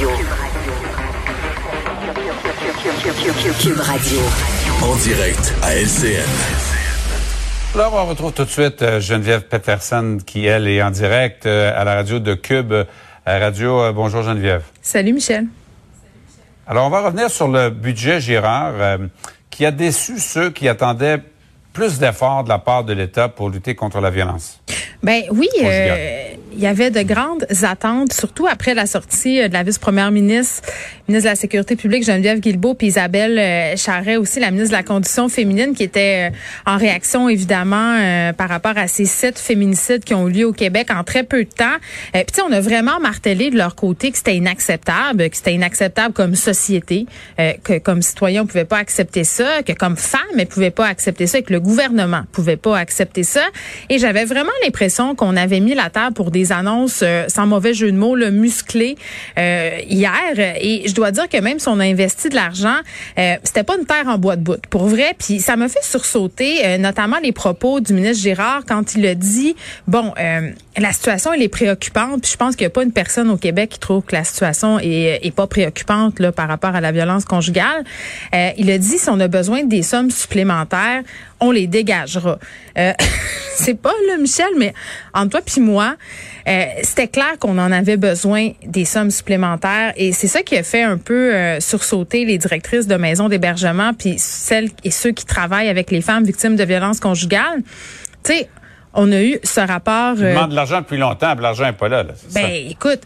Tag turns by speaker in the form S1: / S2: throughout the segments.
S1: Radio. Cube Radio.
S2: En direct à LCN.
S3: Alors, on retrouve tout de suite euh, Geneviève Peterson qui, elle, est en direct euh, à la radio de Cube euh, Radio. bonjour Geneviève.
S4: Salut Michel.
S3: Alors, on va revenir sur le budget Girard qui a déçu ceux qui attendaient plus d'efforts de la part de l'État pour lutter contre la violence.
S4: Ben oui, il y avait de grandes attentes, surtout après la sortie euh, de la vice-première ministre, ministre de la Sécurité publique Geneviève Guilbeault, puis Isabelle euh, Charret aussi, la ministre de la Condition féminine, qui était euh, en réaction évidemment par rapport à ces sept féminicides qui ont eu lieu au Québec en très peu de temps. puis tu sais, on a vraiment martelé de leur côté que c'était inacceptable, que c'était inacceptable comme société, que comme citoyen on pouvait pas accepter ça, que comme femme elle pouvait pas accepter ça, et que le gouvernement pouvait pas accepter ça. Et j'avais vraiment l'impression qu'on avait mis la table pour des des annonces, euh, sans mauvais jeu de mots, le musclé euh, hier. Et je dois dire que même si on a investi de l'argent, euh, c'était pas une terre en bois de bout, pour vrai. Puis ça m'a fait sursauter, euh, notamment les propos du ministre Girard quand il a dit, bon, la situation elle est préoccupante. Puis je pense qu'il n'y a pas une personne au Québec qui trouve que la situation est, est pas préoccupante là par rapport à la violence conjugale. il a dit si on a besoin des sommes supplémentaires, on les dégagera. Euh, c'est pas là, Michel, mais entre toi puis moi, euh, c'était clair qu'on en avait besoin des sommes supplémentaires et c'est ça qui a fait un peu euh, sursauter les directrices de maisons d'hébergement puis celles et ceux qui travaillent avec les femmes victimes de violences conjugales. Tu sais, on a eu ce rapport.
S3: Tu demandes de l'argent depuis longtemps, l'argent n'est pas là. là
S4: ben, écoute,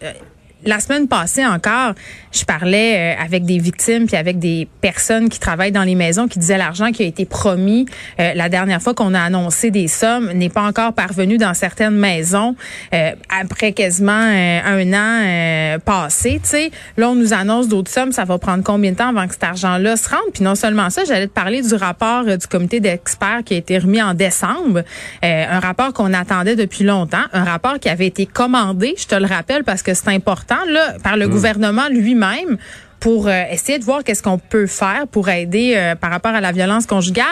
S4: la semaine passée encore, je parlais euh, avec des victimes puis avec des personnes qui travaillent dans les maisons qui disaient l'argent qui a été promis euh, la dernière fois qu'on a annoncé des sommes n'est pas encore parvenu dans certaines maisons euh, après quasiment un an passé. Tu sais, là on nous annonce d'autres sommes, ça va prendre combien de temps avant que cet argent-là se rende? Puis non seulement ça, j'allais te parler du rapport du comité d'experts qui a été remis en décembre, un rapport qu'on attendait depuis longtemps, un rapport qui avait été commandé, je te le rappelle parce que c'est important là, par le hmm. gouvernement lui-même pour euh, essayer de voir qu'est-ce qu'on peut faire pour aider euh, par rapport à la violence conjugale.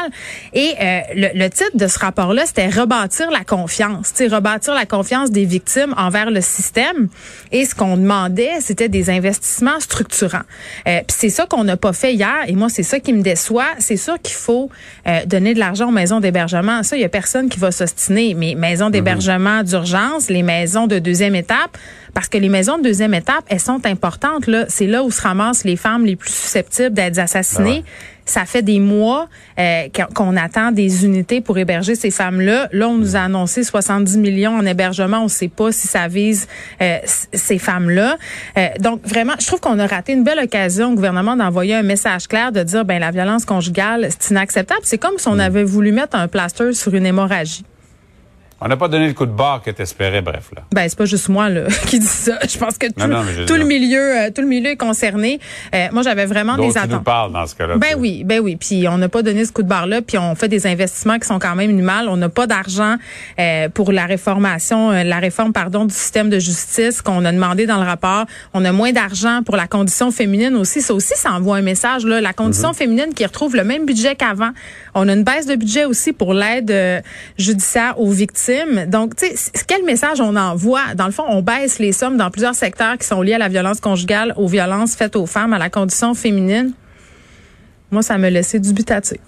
S4: Et euh, le, titre de ce rapport-là, c'était rebâtir la confiance, tu rebâtir la confiance des victimes envers le système. Et ce qu'on demandait, c'était des investissements structurants. Puis c'est ça qu'on n'a pas fait hier. Et moi, c'est ça qui me déçoit. C'est sûr qu'il faut donner de l'argent aux maisons d'hébergement. Ça, il y a personne qui va s'ostiner. Mais maisons mhm. d'hébergement d'urgence, les maisons de deuxième étape, parce que les maisons de deuxième étape, elles sont importantes. Là, c'est là où se ramassent les femmes les plus susceptibles d'être assassinées. Ben ça fait des mois euh, qu'on attend des unités pour héberger ces femmes-là. Là, on nous a annoncé 70 millions en hébergement. On ne sait pas si ça vise euh, ces femmes-là. Euh, donc, vraiment, je trouve qu'on a raté une belle occasion au gouvernement d'envoyer un message clair de dire, ben la violence conjugale, c'est inacceptable. C'est comme si on mm. avait voulu mettre un plaster sur une hémorragie.
S3: On n'a pas donné le coup de barre que tu espérais, bref. Là.
S4: Ben, c'est pas juste moi là, qui dis ça. Je pense que tout, le milieu euh, tout le milieu est concerné. Euh, moi, j'avais vraiment des attentes.
S3: Nous dans ce cas-là.
S4: Ben oui, ben oui. Puis on n'a pas donné ce coup de barre-là, puis on fait des investissements qui sont quand même minimales. On n'a pas d'argent euh, pour la réformation, la réforme, pardon, du système de justice qu'on a demandé dans le rapport. On a moins d'argent pour la condition féminine aussi. Ça aussi, ça envoie un message. Là. La condition mhm. féminine qui retrouve le même budget qu'avant. On a une baisse de budget aussi pour l'aide judiciaire aux victimes donc, tu sais, quel message on envoie? Dans le fond, on baisse les sommes dans plusieurs secteurs qui sont liés à la violence conjugale, aux violences faites aux femmes, à la condition féminine. Moi, ça me laissait dubitatif.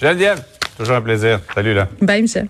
S3: Geneviève, toujours un plaisir. Salut, là.
S4: Bye, Michel.